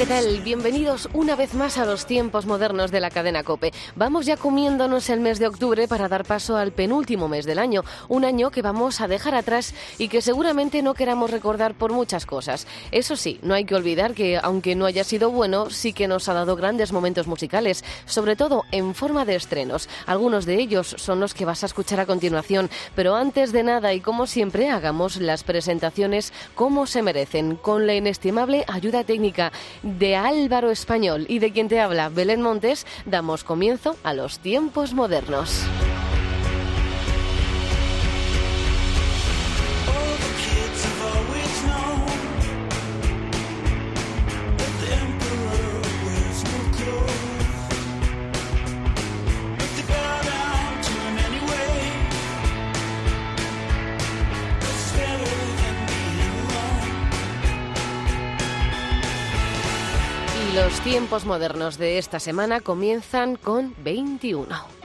¿Qué tal? Bienvenidos una vez más a los tiempos modernos de la cadena Cope. Vamos ya comiéndonos el mes de octubre para dar paso al penúltimo mes del año, un año que vamos a dejar atrás y que seguramente no queramos recordar por muchas cosas. Eso sí, no hay que olvidar que aunque no haya sido bueno, sí que nos ha dado grandes momentos musicales, sobre todo en forma de estrenos. Algunos de ellos son los que vas a escuchar a continuación, pero antes de nada y como siempre hagamos las presentaciones como se merecen, con la inestimable ayuda técnica de Álvaro Español y de quien te habla Belén Montes, damos comienzo a los tiempos modernos. Tiempos modernos de esta semana comienzan con 21.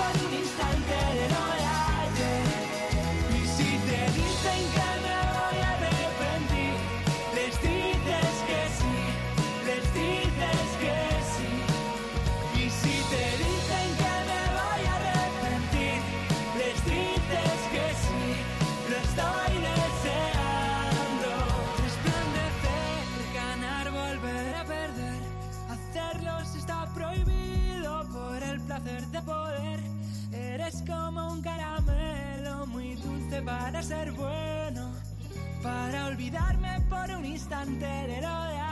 Olvidarme para ser bueno, para olvidarme por un instante de lo de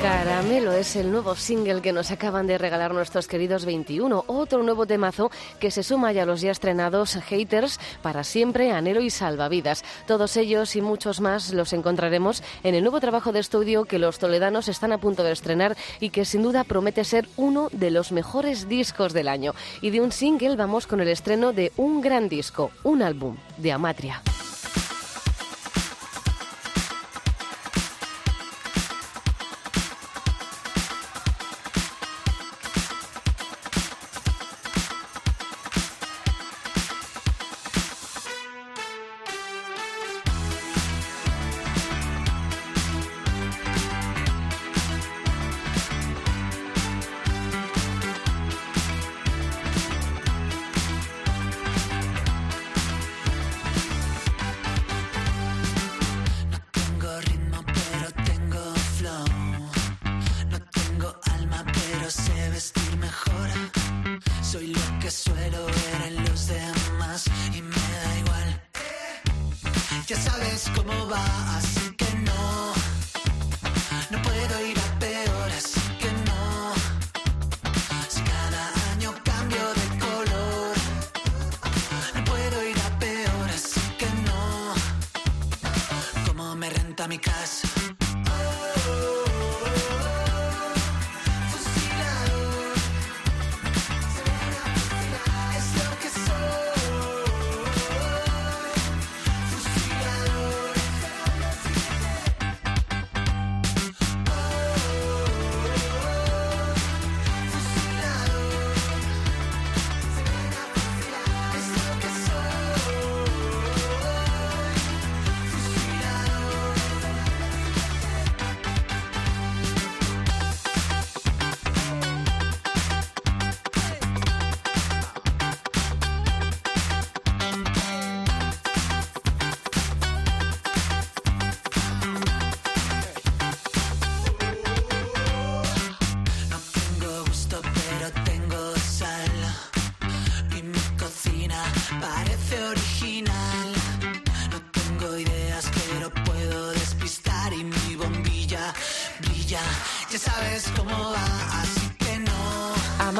Caramelo es el nuevo single que nos acaban de regalar nuestros queridos 21. Otro nuevo temazo que se suma ya a los ya estrenados Haters, Para Siempre, Anhelo y Salvavidas. Todos ellos y muchos más los encontraremos en el nuevo trabajo de estudio que los toledanos están a punto de estrenar y que sin duda promete ser uno de los mejores discos del año. Y de un single vamos con el estreno de un gran disco, un álbum de Amatria. Va,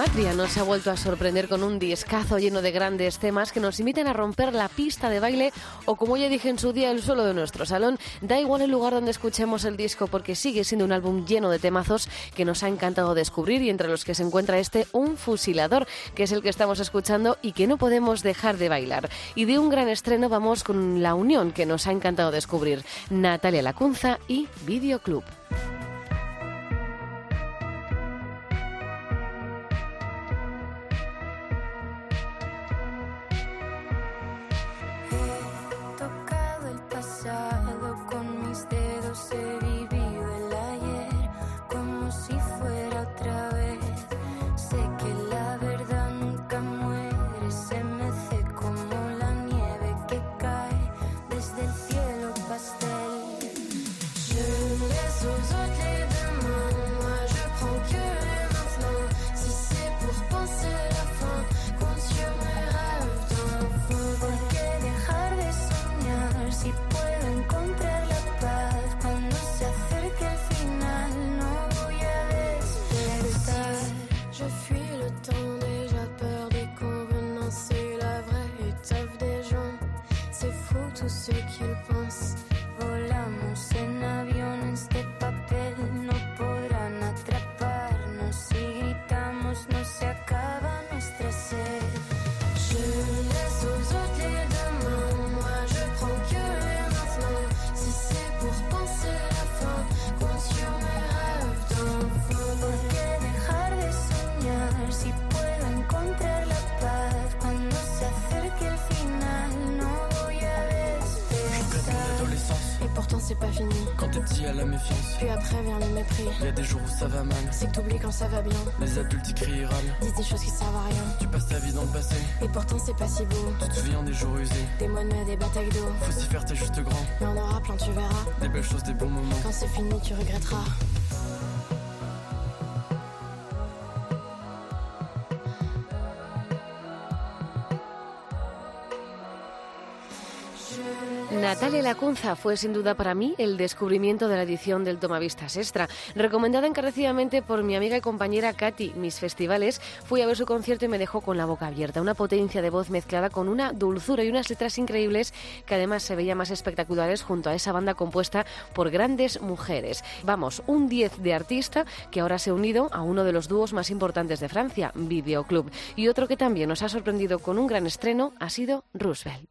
Amatria nos ha vuelto a sorprender con un discazo lleno de grandes temas que nos invitan a romper la pista de baile o, como ya dije en su día, el suelo de nuestro salón. Da igual el lugar donde escuchemos el disco porque sigue siendo un álbum lleno de temazos que nos ha encantado descubrir y entre los que se encuentra este Un Fusilador, que es el que estamos escuchando y que no podemos dejar de bailar. Y de un gran estreno vamos con La Unión, que nos ha encantado descubrir. Natalia Lacunza y Videoclub. so we à la méfiance Puis après vient le mépris. Y a des jours où ça va mal C'est que t'oublies quand ça va bien. Les adultes y crient et râlent Disent des choses qui servent à rien. Tu passes ta vie dans le passé Et pourtant c'est pas si beau. Tu te souviens des jours usés Des monnaies, des batailles d'eau. Faut s'y faire, t'es juste grand Mais on aura plein, tu verras. Des belles choses, des bons moments Quand c'est fini, tu regretteras. Natalia Lacunza fue sin duda para mí el descubrimiento de la edición del Tomavistas Extra. Recomendada encarecidamente por mi amiga y compañera Katy, mis festivales, fui a ver su concierto y me dejó con la boca abierta. Una potencia de voz mezclada con una dulzura y unas letras increíbles que además se veía más espectaculares junto a esa banda compuesta por grandes mujeres. Vamos, un 10 de artista que ahora se ha unido a uno de los dúos más importantes de Francia, Videoclub. Y otro que también nos ha sorprendido con un gran estreno ha sido Roosevelt.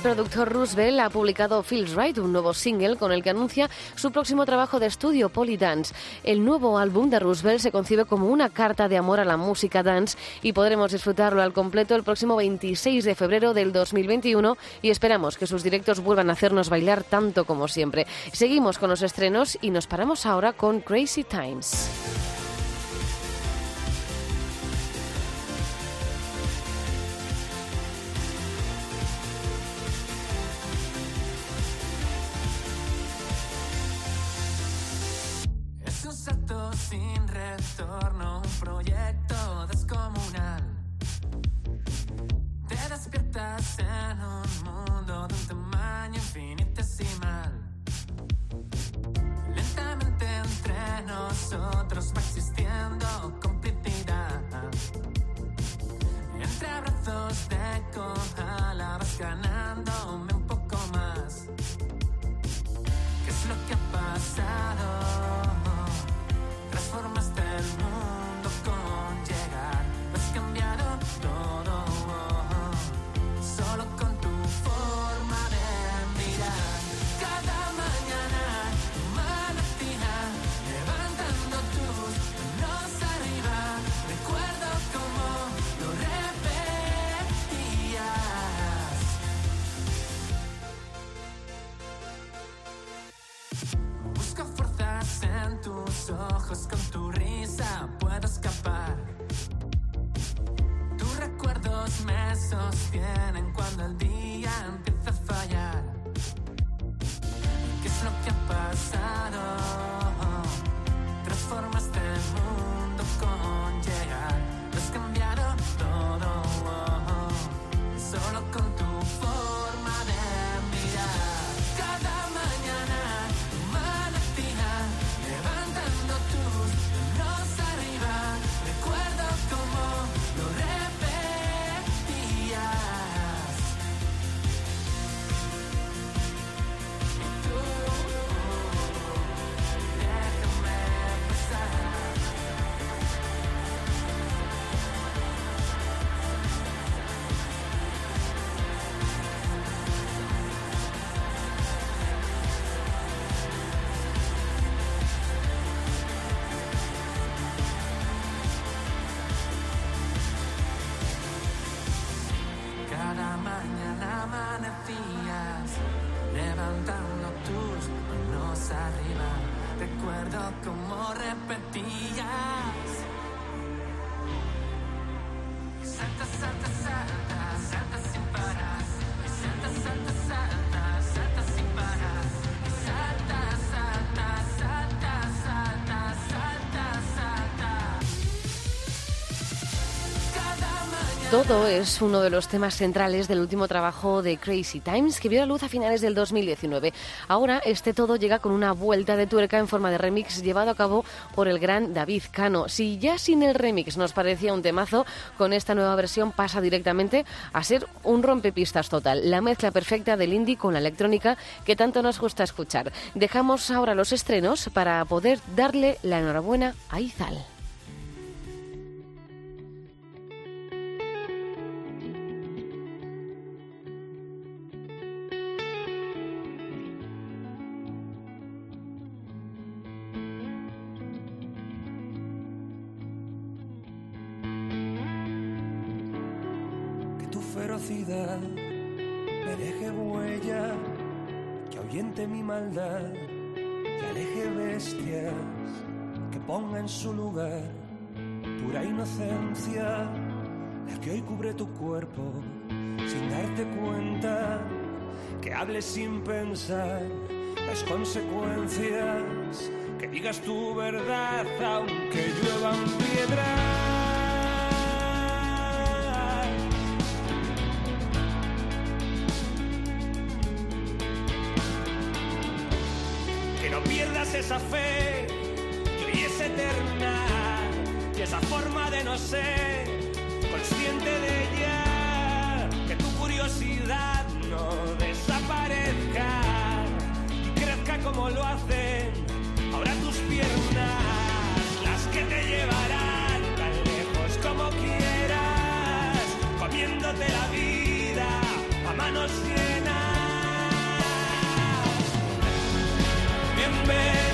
El productor Roosevelt ha publicado Feels Right, un nuevo single con el que anuncia su próximo trabajo de estudio, Polydance. El nuevo álbum de Roosevelt se concibe como una carta de amor a la música dance y podremos disfrutarlo al completo el próximo 26 de febrero del 2021 y esperamos que sus directos vuelvan a hacernos bailar tanto como siempre. Seguimos con los estrenos y nos paramos ahora con Crazy Times. Todo es uno de los temas centrales del último trabajo de Crazy Times que vio la luz a finales del 2019. Ahora este todo llega con una vuelta de tuerca en forma de remix llevado a cabo por el gran David Cano. Si ya sin el remix nos parecía un temazo, con esta nueva versión pasa directamente a ser un rompepistas total. La mezcla perfecta del indie con la electrónica que tanto nos gusta escuchar. Dejamos ahora los estrenos para poder darle la enhorabuena a Izal. Su lugar. Pura inocencia, la que hoy cubre tu cuerpo sin darte cuenta, que hables sin pensar las consecuencias, que digas tu verdad aunque lluevan piedras. que no pierdas esa fe eterna. Y esa forma de no ser consciente de ella que tu curiosidad no desaparezca y crezca como lo hacen ahora tus piernas las que te llevarán tan lejos como quieras comiéndote la vida a manos llenas. Bienvenida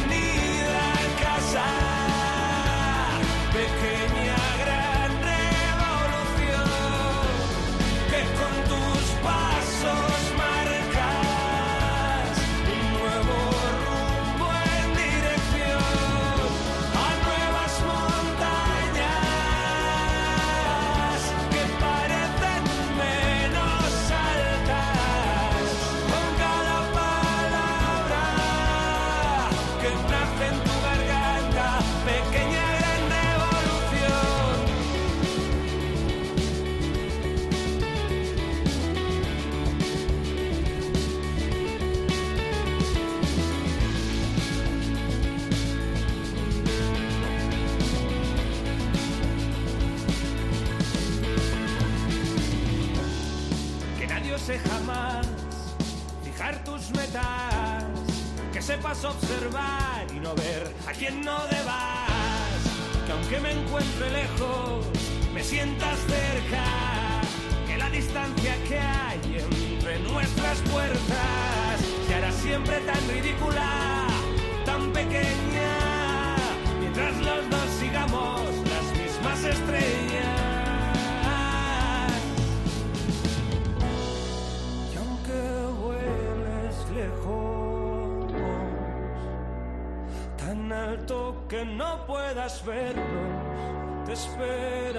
te esperamos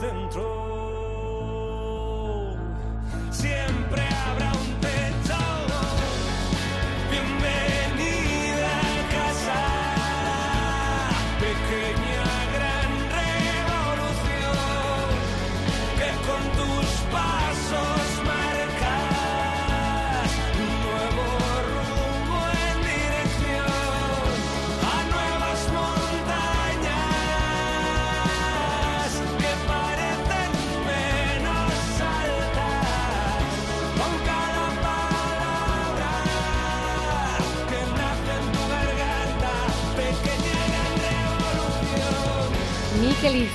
dentro.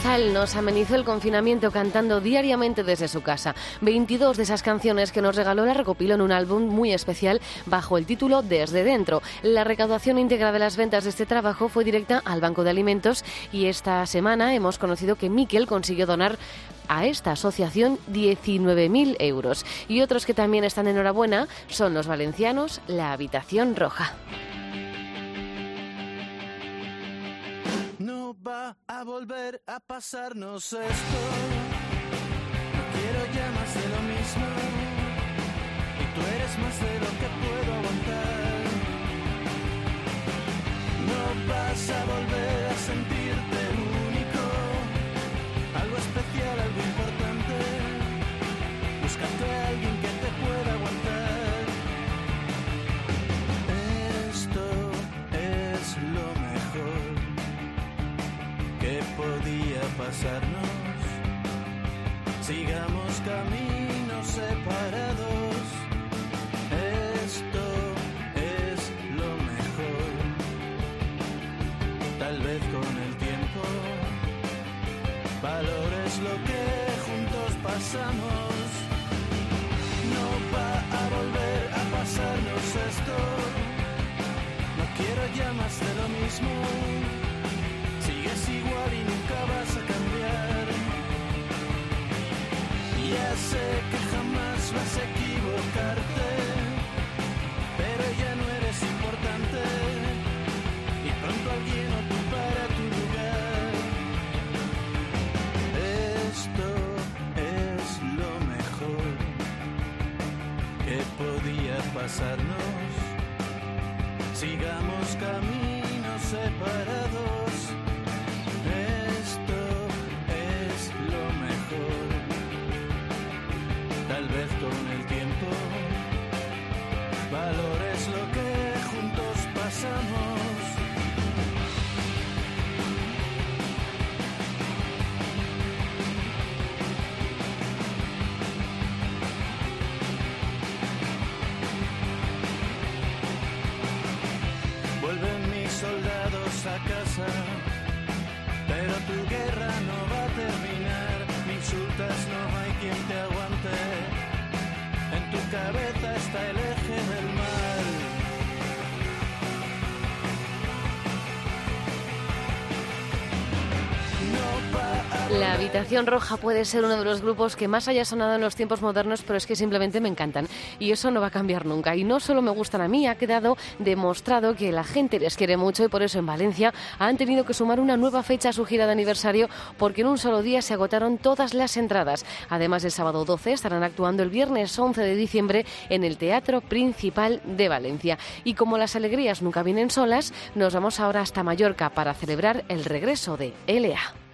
Sal nos amenizó el confinamiento cantando diariamente desde su casa. 22 de esas canciones que nos regaló la recopiló en un álbum muy especial bajo el título Desde Dentro. La recaudación íntegra de las ventas de este trabajo fue directa al Banco de Alimentos y esta semana hemos conocido que Miquel consiguió donar a esta asociación 19.000 euros. Y otros que también están enhorabuena son los valencianos La Habitación Roja. Va a volver a pasarnos esto. No quiero ya más de lo mismo. Y tú eres más de lo que puedo aguantar. No vas a volver a sentirte único. Algo especial, algo importante. Búscate a alguien que podía pasarnos. Sigamos caminos separados. Esto es lo mejor. Tal vez con el tiempo valores lo que juntos pasamos. No va a volver a pasarnos esto. No quiero ya más de lo mismo. Igual y nunca vas a cambiar. Ya sé que jamás vas a equivocarte, pero ya no eres importante y pronto alguien ocupará tu lugar. Esto es lo mejor que podía pasarnos. Sigamos caminos separados. Está el eje del La Habitación Roja puede ser uno de los grupos que más haya sonado en los tiempos modernos, pero es que simplemente me encantan. Y eso no va a cambiar nunca. Y no solo me gustan a mí, ha quedado demostrado que la gente les quiere mucho y por eso en Valencia han tenido que sumar una nueva fecha a su gira de aniversario porque en un solo día se agotaron todas las entradas. Además, el sábado 12 estarán actuando el viernes 11 de diciembre en el Teatro Principal de Valencia. Y como las alegrías nunca vienen solas, nos vamos ahora hasta Mallorca para celebrar el regreso de LA.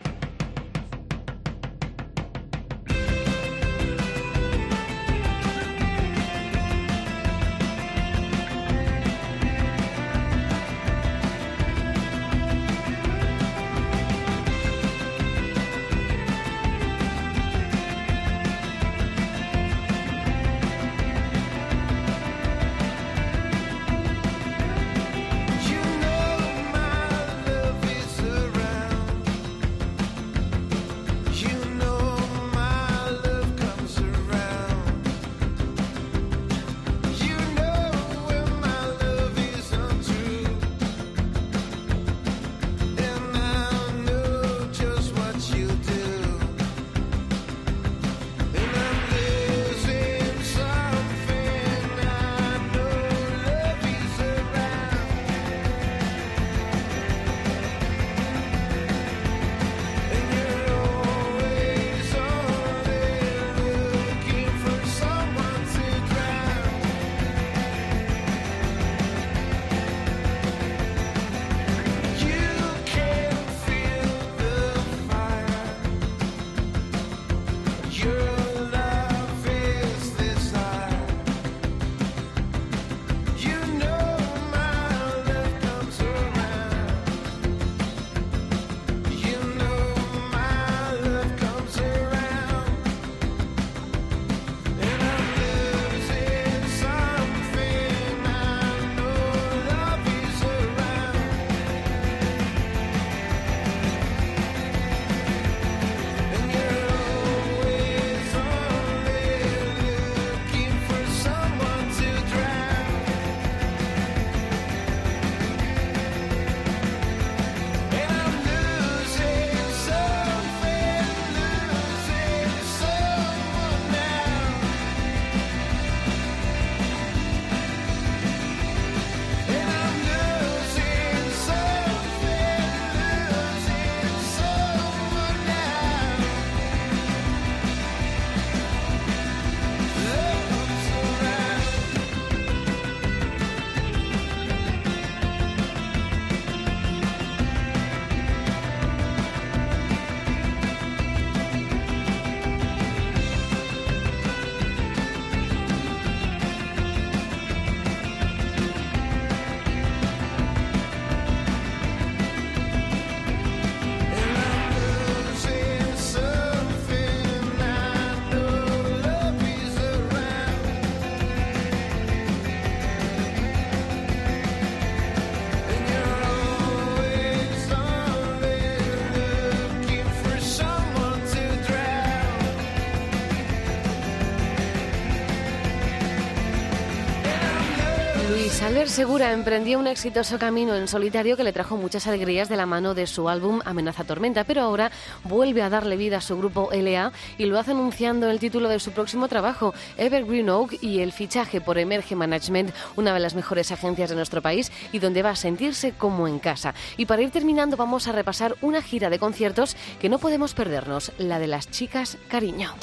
Segura emprendió un exitoso camino en solitario que le trajo muchas alegrías de la mano de su álbum Amenaza Tormenta, pero ahora vuelve a darle vida a su grupo LA y lo hace anunciando el título de su próximo trabajo, Evergreen Oak, y el fichaje por Emerge Management, una de las mejores agencias de nuestro país y donde va a sentirse como en casa. Y para ir terminando vamos a repasar una gira de conciertos que no podemos perdernos, la de las chicas Cariño.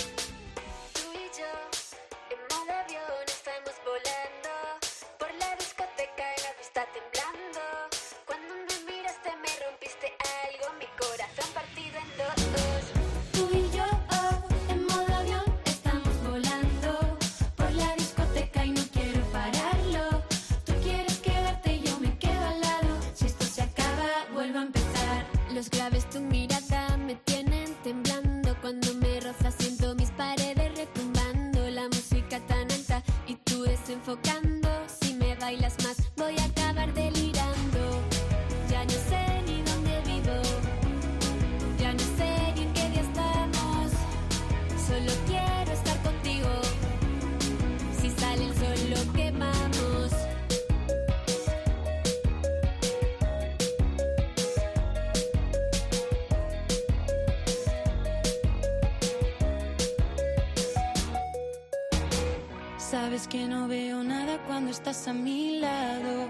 A mi lado.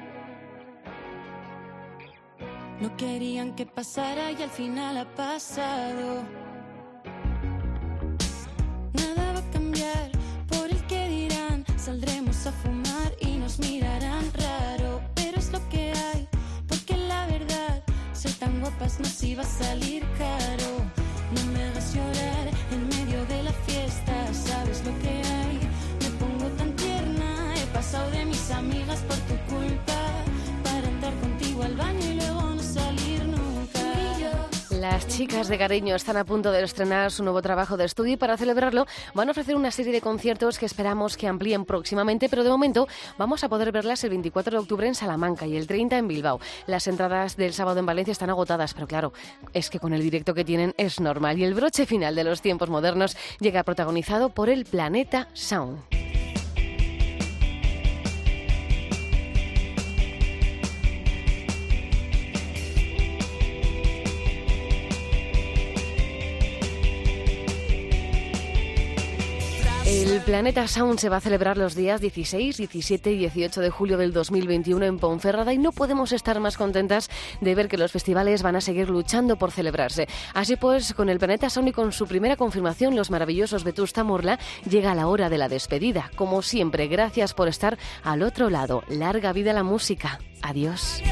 No querían que pasara y al final ha pasado. Nada va a cambiar por el que dirán. Saldremos a fumar y nos mirarán raro. Pero es lo que hay, porque la verdad, ser tan guapas nos iba a salir caro. Las chicas de Cariño están a punto de estrenar su nuevo trabajo de estudio y para celebrarlo van a ofrecer una serie de conciertos que esperamos que amplíen próximamente, pero de momento vamos a poder verlas el 24 de octubre en Salamanca y el 30 en Bilbao. Las entradas del sábado en Valencia están agotadas, pero claro, es que con el directo que tienen es normal. Y el broche final de los tiempos modernos llega protagonizado por el Planeta Sound. El Planeta Sound se va a celebrar los días 16, 17 y 18 de julio del 2021 en Ponferrada y no podemos estar más contentas de ver que los festivales van a seguir luchando por celebrarse. Así pues, con el Planeta Sound y con su primera confirmación, los maravillosos Vetusta Morla, llega la hora de la despedida. Como siempre, gracias por estar al otro lado. Larga vida la música. Adiós.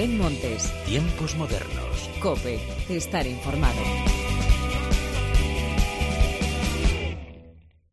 Belén Montes. Tiempos modernos. Cope. Estar informado.